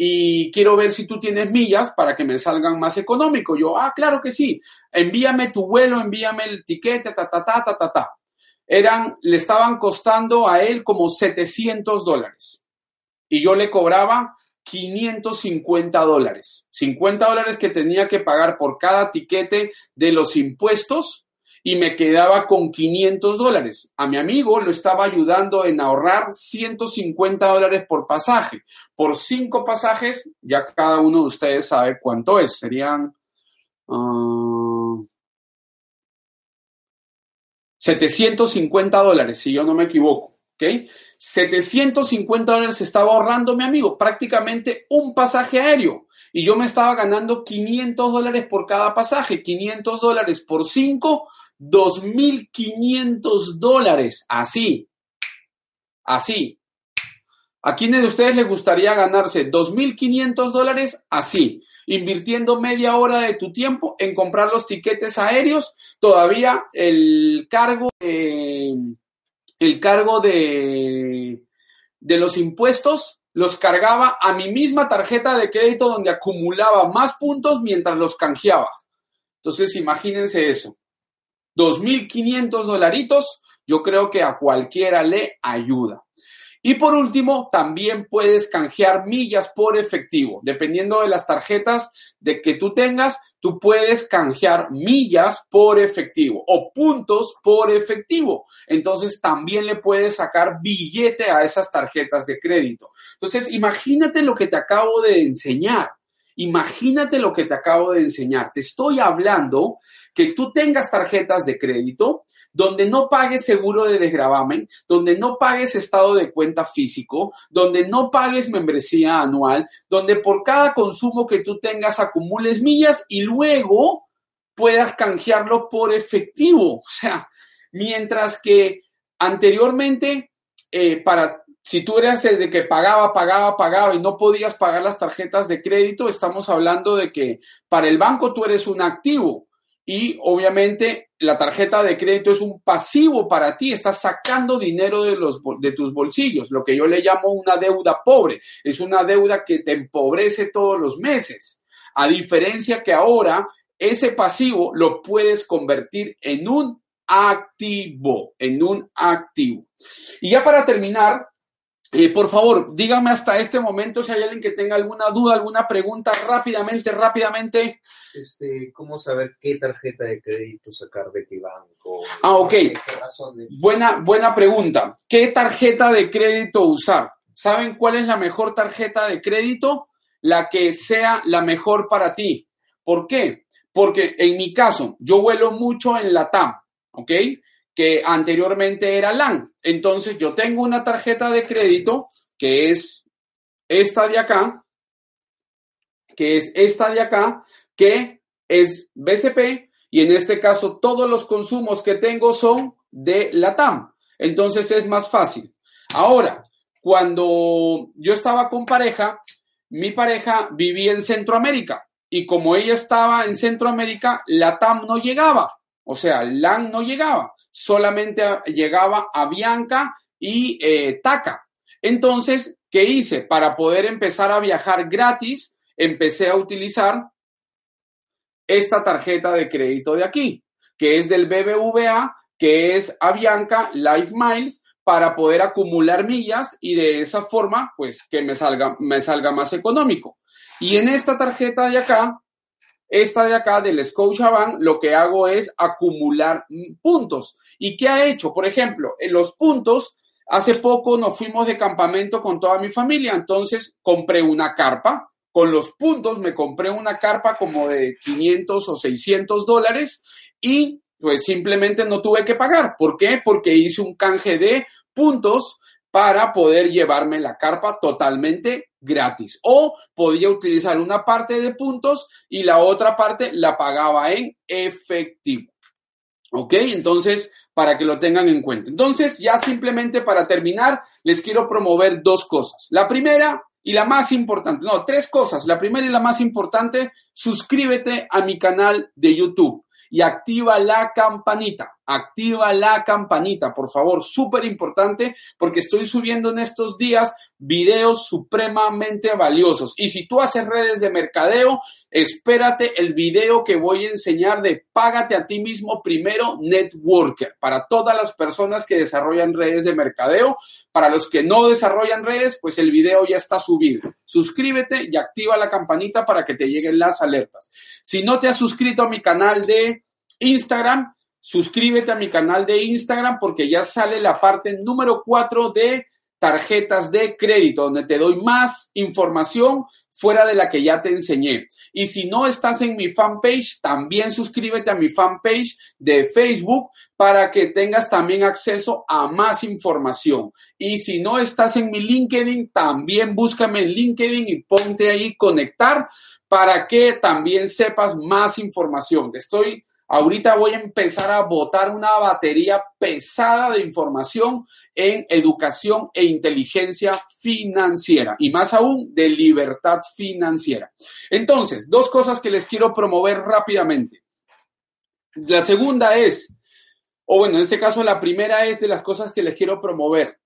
y quiero ver si tú tienes millas para que me salgan más económico. Yo, ah, claro que sí, envíame tu vuelo, envíame el tiquete, ta, ta, ta, ta, ta, ta. Eran, le estaban costando a él como 700 dólares y yo le cobraba 550 dólares. 50 dólares que tenía que pagar por cada tiquete de los impuestos y me quedaba con 500 dólares. A mi amigo lo estaba ayudando en ahorrar 150 dólares por pasaje. Por cinco pasajes, ya cada uno de ustedes sabe cuánto es. Serían 750 ah, dólares, si yo no me equivoco. ¿Ok? 750 dólares estaba ahorrando mi amigo, prácticamente un pasaje aéreo. Y yo me estaba ganando 500 dólares por cada pasaje, 500 dólares por 5, 2.500 dólares. Así, así. ¿A quiénes de ustedes les gustaría ganarse 2.500 dólares? Así, invirtiendo media hora de tu tiempo en comprar los tiquetes aéreos, todavía el cargo, el cargo de, de los impuestos los cargaba a mi misma tarjeta de crédito donde acumulaba más puntos mientras los canjeaba. Entonces, imagínense eso. 2.500 dolaritos, yo creo que a cualquiera le ayuda. Y por último, también puedes canjear millas por efectivo. Dependiendo de las tarjetas de que tú tengas, tú puedes canjear millas por efectivo o puntos por efectivo. Entonces también le puedes sacar billete a esas tarjetas de crédito. Entonces, imagínate lo que te acabo de enseñar. Imagínate lo que te acabo de enseñar. Te estoy hablando que tú tengas tarjetas de crédito donde no pagues seguro de desgravamen, donde no pagues estado de cuenta físico, donde no pagues membresía anual, donde por cada consumo que tú tengas acumules millas y luego puedas canjearlo por efectivo. O sea, mientras que anteriormente eh, para si tú eras el de que pagaba, pagaba, pagaba y no podías pagar las tarjetas de crédito, estamos hablando de que para el banco tú eres un activo y obviamente la tarjeta de crédito es un pasivo para ti, estás sacando dinero de, los, de tus bolsillos, lo que yo le llamo una deuda pobre, es una deuda que te empobrece todos los meses, a diferencia que ahora ese pasivo lo puedes convertir en un activo, en un activo. Y ya para terminar, eh, por favor, dígame hasta este momento si hay alguien que tenga alguna duda, alguna pregunta rápidamente, rápidamente. Este, ¿Cómo saber qué tarjeta de crédito sacar de qué banco? Ah, ok. Buena, buena pregunta. ¿Qué tarjeta de crédito usar? ¿Saben cuál es la mejor tarjeta de crédito? La que sea la mejor para ti. ¿Por qué? Porque en mi caso, yo vuelo mucho en la TAM, ¿ok? Que anteriormente era LAN. Entonces yo tengo una tarjeta de crédito que es esta de acá, que es esta de acá, que es BCP y en este caso todos los consumos que tengo son de la TAM. Entonces es más fácil. Ahora, cuando yo estaba con pareja, mi pareja vivía en Centroamérica y como ella estaba en Centroamérica, la TAM no llegaba, o sea, LAN no llegaba solamente llegaba a Bianca y eh, Taca. Entonces, ¿qué hice? Para poder empezar a viajar gratis, empecé a utilizar esta tarjeta de crédito de aquí, que es del BBVA, que es Avianca Life Miles para poder acumular millas y de esa forma, pues que me salga, me salga más económico. Y en esta tarjeta de acá, esta de acá del Scotiabank, lo que hago es acumular puntos. ¿Y qué ha hecho? Por ejemplo, en los puntos, hace poco nos fuimos de campamento con toda mi familia, entonces compré una carpa. Con los puntos me compré una carpa como de 500 o 600 dólares y pues simplemente no tuve que pagar. ¿Por qué? Porque hice un canje de puntos para poder llevarme la carpa totalmente gratis. O podía utilizar una parte de puntos y la otra parte la pagaba en efectivo. ¿Ok? Entonces, para que lo tengan en cuenta. Entonces, ya simplemente para terminar, les quiero promover dos cosas. La primera y la más importante, no, tres cosas. La primera y la más importante, suscríbete a mi canal de YouTube y activa la campanita. Activa la campanita, por favor, súper importante porque estoy subiendo en estos días videos supremamente valiosos. Y si tú haces redes de mercadeo, espérate el video que voy a enseñar de Págate a ti mismo primero Networker para todas las personas que desarrollan redes de mercadeo. Para los que no desarrollan redes, pues el video ya está subido. Suscríbete y activa la campanita para que te lleguen las alertas. Si no te has suscrito a mi canal de Instagram, suscríbete a mi canal de Instagram porque ya sale la parte número 4 de tarjetas de crédito, donde te doy más información fuera de la que ya te enseñé. Y si no estás en mi fanpage, también suscríbete a mi fanpage de Facebook para que tengas también acceso a más información. Y si no estás en mi LinkedIn, también búscame en LinkedIn y ponte ahí conectar para que también sepas más información. Te estoy Ahorita voy a empezar a botar una batería pesada de información en educación e inteligencia financiera y más aún de libertad financiera. Entonces, dos cosas que les quiero promover rápidamente. La segunda es, o bueno, en este caso la primera es de las cosas que les quiero promover.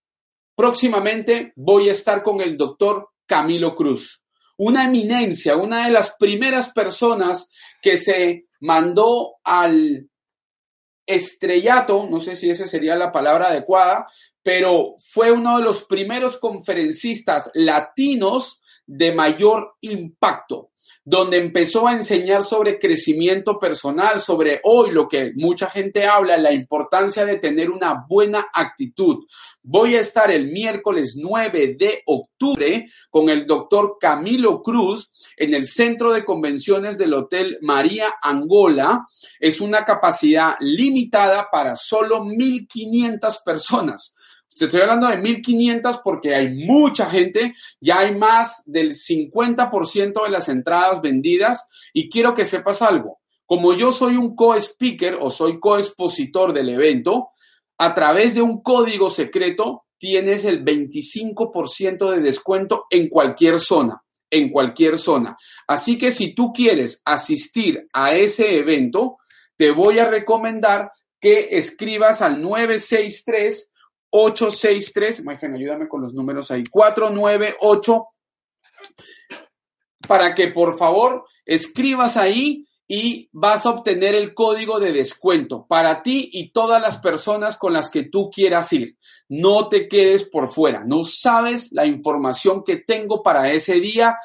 Próximamente voy a estar con el doctor Camilo Cruz, una eminencia, una de las primeras personas que se mandó al estrellato, no sé si esa sería la palabra adecuada, pero fue uno de los primeros conferencistas latinos de mayor impacto donde empezó a enseñar sobre crecimiento personal, sobre hoy lo que mucha gente habla, la importancia de tener una buena actitud. Voy a estar el miércoles 9 de octubre con el doctor Camilo Cruz en el centro de convenciones del Hotel María Angola. Es una capacidad limitada para solo 1.500 personas. Estoy hablando de 1500 porque hay mucha gente, ya hay más del 50% de las entradas vendidas y quiero que sepas algo. Como yo soy un co-speaker o soy co-expositor del evento, a través de un código secreto tienes el 25% de descuento en cualquier zona, en cualquier zona. Así que si tú quieres asistir a ese evento, te voy a recomendar que escribas al 963 863, Mayfen, ayúdame con los números ahí, 498, para que por favor escribas ahí y vas a obtener el código de descuento para ti y todas las personas con las que tú quieras ir. No te quedes por fuera, no sabes la información que tengo para ese día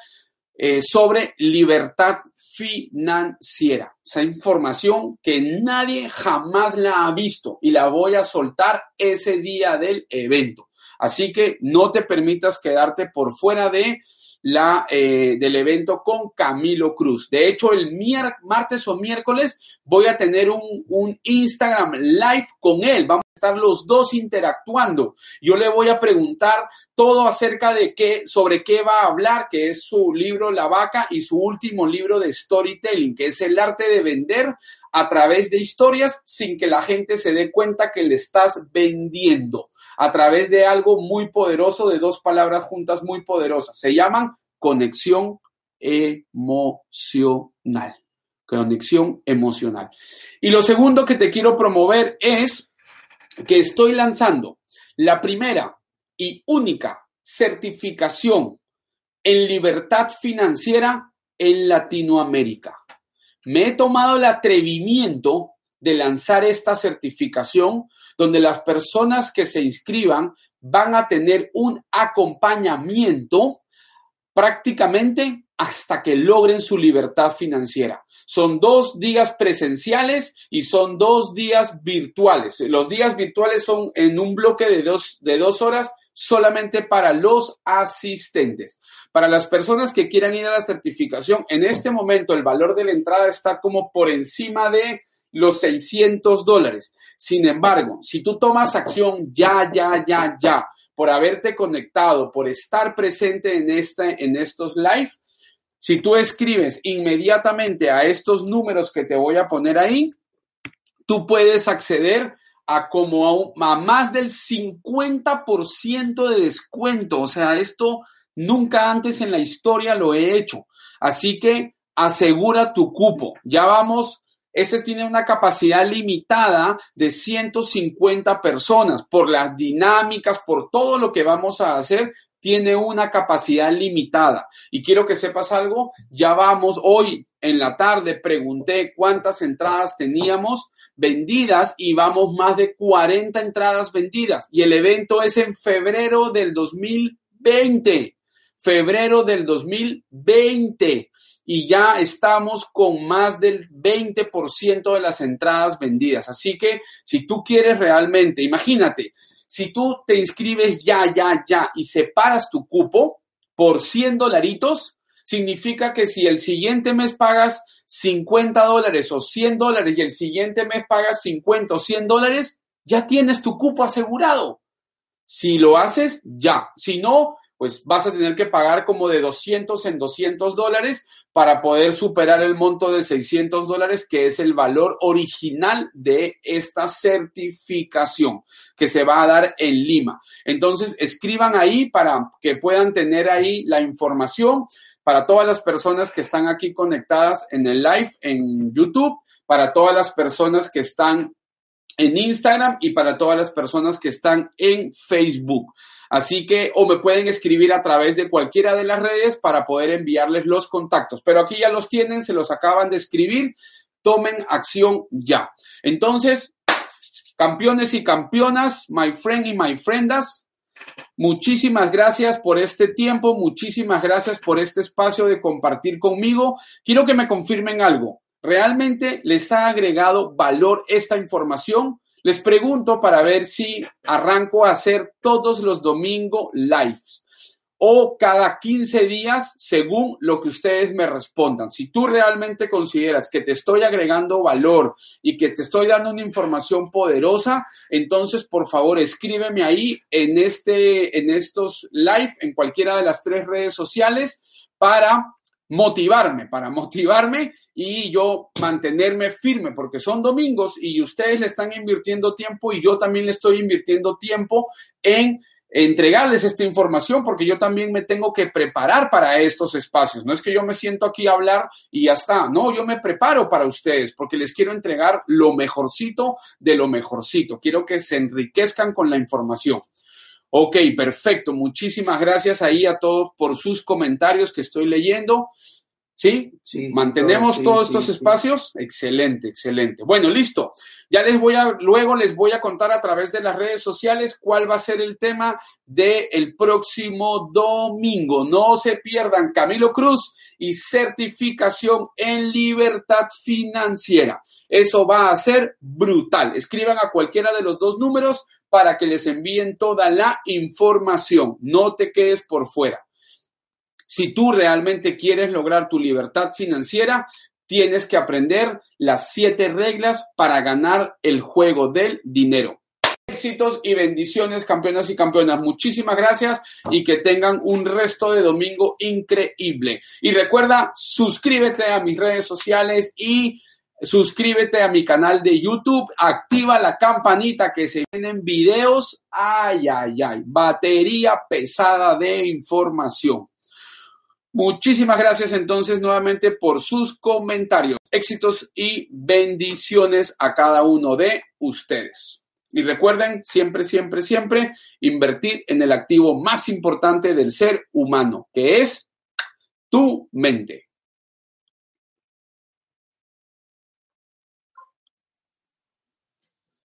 eh, sobre libertad financiera. Esa información que nadie jamás la ha visto y la voy a soltar ese día del evento. Así que no te permitas quedarte por fuera de la, eh, del evento con Camilo Cruz. De hecho, el martes o miércoles voy a tener un, un Instagram live con él. Vamos estar los dos interactuando. Yo le voy a preguntar todo acerca de qué, sobre qué va a hablar, que es su libro La Vaca y su último libro de storytelling, que es el arte de vender a través de historias sin que la gente se dé cuenta que le estás vendiendo, a través de algo muy poderoso, de dos palabras juntas muy poderosas. Se llaman conexión emocional. Conexión emocional. Y lo segundo que te quiero promover es que estoy lanzando la primera y única certificación en libertad financiera en Latinoamérica. Me he tomado el atrevimiento de lanzar esta certificación donde las personas que se inscriban van a tener un acompañamiento prácticamente hasta que logren su libertad financiera. Son dos días presenciales y son dos días virtuales. Los días virtuales son en un bloque de dos, de dos horas solamente para los asistentes. Para las personas que quieran ir a la certificación, en este momento el valor de la entrada está como por encima de los 600 dólares. Sin embargo, si tú tomas acción ya, ya, ya, ya, por haberte conectado, por estar presente en, este, en estos live, si tú escribes inmediatamente a estos números que te voy a poner ahí, tú puedes acceder a como a, más del 50% de descuento. O sea, esto nunca antes en la historia lo he hecho. Así que asegura tu cupo. Ya vamos, ese tiene una capacidad limitada de 150 personas por las dinámicas, por todo lo que vamos a hacer. Tiene una capacidad limitada. Y quiero que sepas algo, ya vamos, hoy en la tarde pregunté cuántas entradas teníamos vendidas y vamos más de 40 entradas vendidas. Y el evento es en febrero del 2020. Febrero del 2020. Y ya estamos con más del 20% de las entradas vendidas. Así que si tú quieres realmente, imagínate, si tú te inscribes ya, ya, ya y separas tu cupo por 100 dolaritos, significa que si el siguiente mes pagas 50 dólares o 100 dólares y el siguiente mes pagas 50 o 100 dólares, ya tienes tu cupo asegurado. Si lo haces, ya. Si no, pues vas a tener que pagar como de 200 en 200 dólares para poder superar el monto de 600 dólares, que es el valor original de esta certificación que se va a dar en Lima. Entonces, escriban ahí para que puedan tener ahí la información para todas las personas que están aquí conectadas en el live en YouTube, para todas las personas que están en Instagram y para todas las personas que están en Facebook. Así que, o me pueden escribir a través de cualquiera de las redes para poder enviarles los contactos. Pero aquí ya los tienen, se los acaban de escribir. Tomen acción ya. Entonces, campeones y campeonas, my friend y my friendas, Muchísimas gracias por este tiempo, muchísimas gracias por este espacio de compartir conmigo. Quiero que me confirmen algo. ¿Realmente les ha agregado valor esta información? Les pregunto para ver si arranco a hacer todos los domingos lives o cada 15 días según lo que ustedes me respondan. Si tú realmente consideras que te estoy agregando valor y que te estoy dando una información poderosa, entonces por favor escríbeme ahí en este en estos live en cualquiera de las tres redes sociales para motivarme, para motivarme y yo mantenerme firme, porque son domingos y ustedes le están invirtiendo tiempo y yo también le estoy invirtiendo tiempo en entregarles esta información porque yo también me tengo que preparar para estos espacios. No es que yo me siento aquí a hablar y ya está. No, yo me preparo para ustedes porque les quiero entregar lo mejorcito de lo mejorcito. Quiero que se enriquezcan con la información. Ok, perfecto. Muchísimas gracias ahí a todos por sus comentarios que estoy leyendo. ¿Sí? sí ¿Mantenemos todos estos espacios? Excelente, excelente. Bueno, listo. Ya les voy a, luego les voy a contar a través de las redes sociales cuál va a ser el tema del el próximo domingo. No se pierdan Camilo Cruz y certificación en libertad financiera. Eso va a ser brutal. Escriban a cualquiera de los dos números para que les envíen toda la información. No te quedes por fuera. Si tú realmente quieres lograr tu libertad financiera, tienes que aprender las siete reglas para ganar el juego del dinero. Éxitos y bendiciones, campeonas y campeonas. Muchísimas gracias y que tengan un resto de domingo increíble. Y recuerda, suscríbete a mis redes sociales y suscríbete a mi canal de YouTube, activa la campanita que se vienen videos, ay, ay, ay, batería pesada de información. Muchísimas gracias entonces nuevamente por sus comentarios, éxitos y bendiciones a cada uno de ustedes. Y recuerden, siempre, siempre, siempre, invertir en el activo más importante del ser humano, que es tu mente.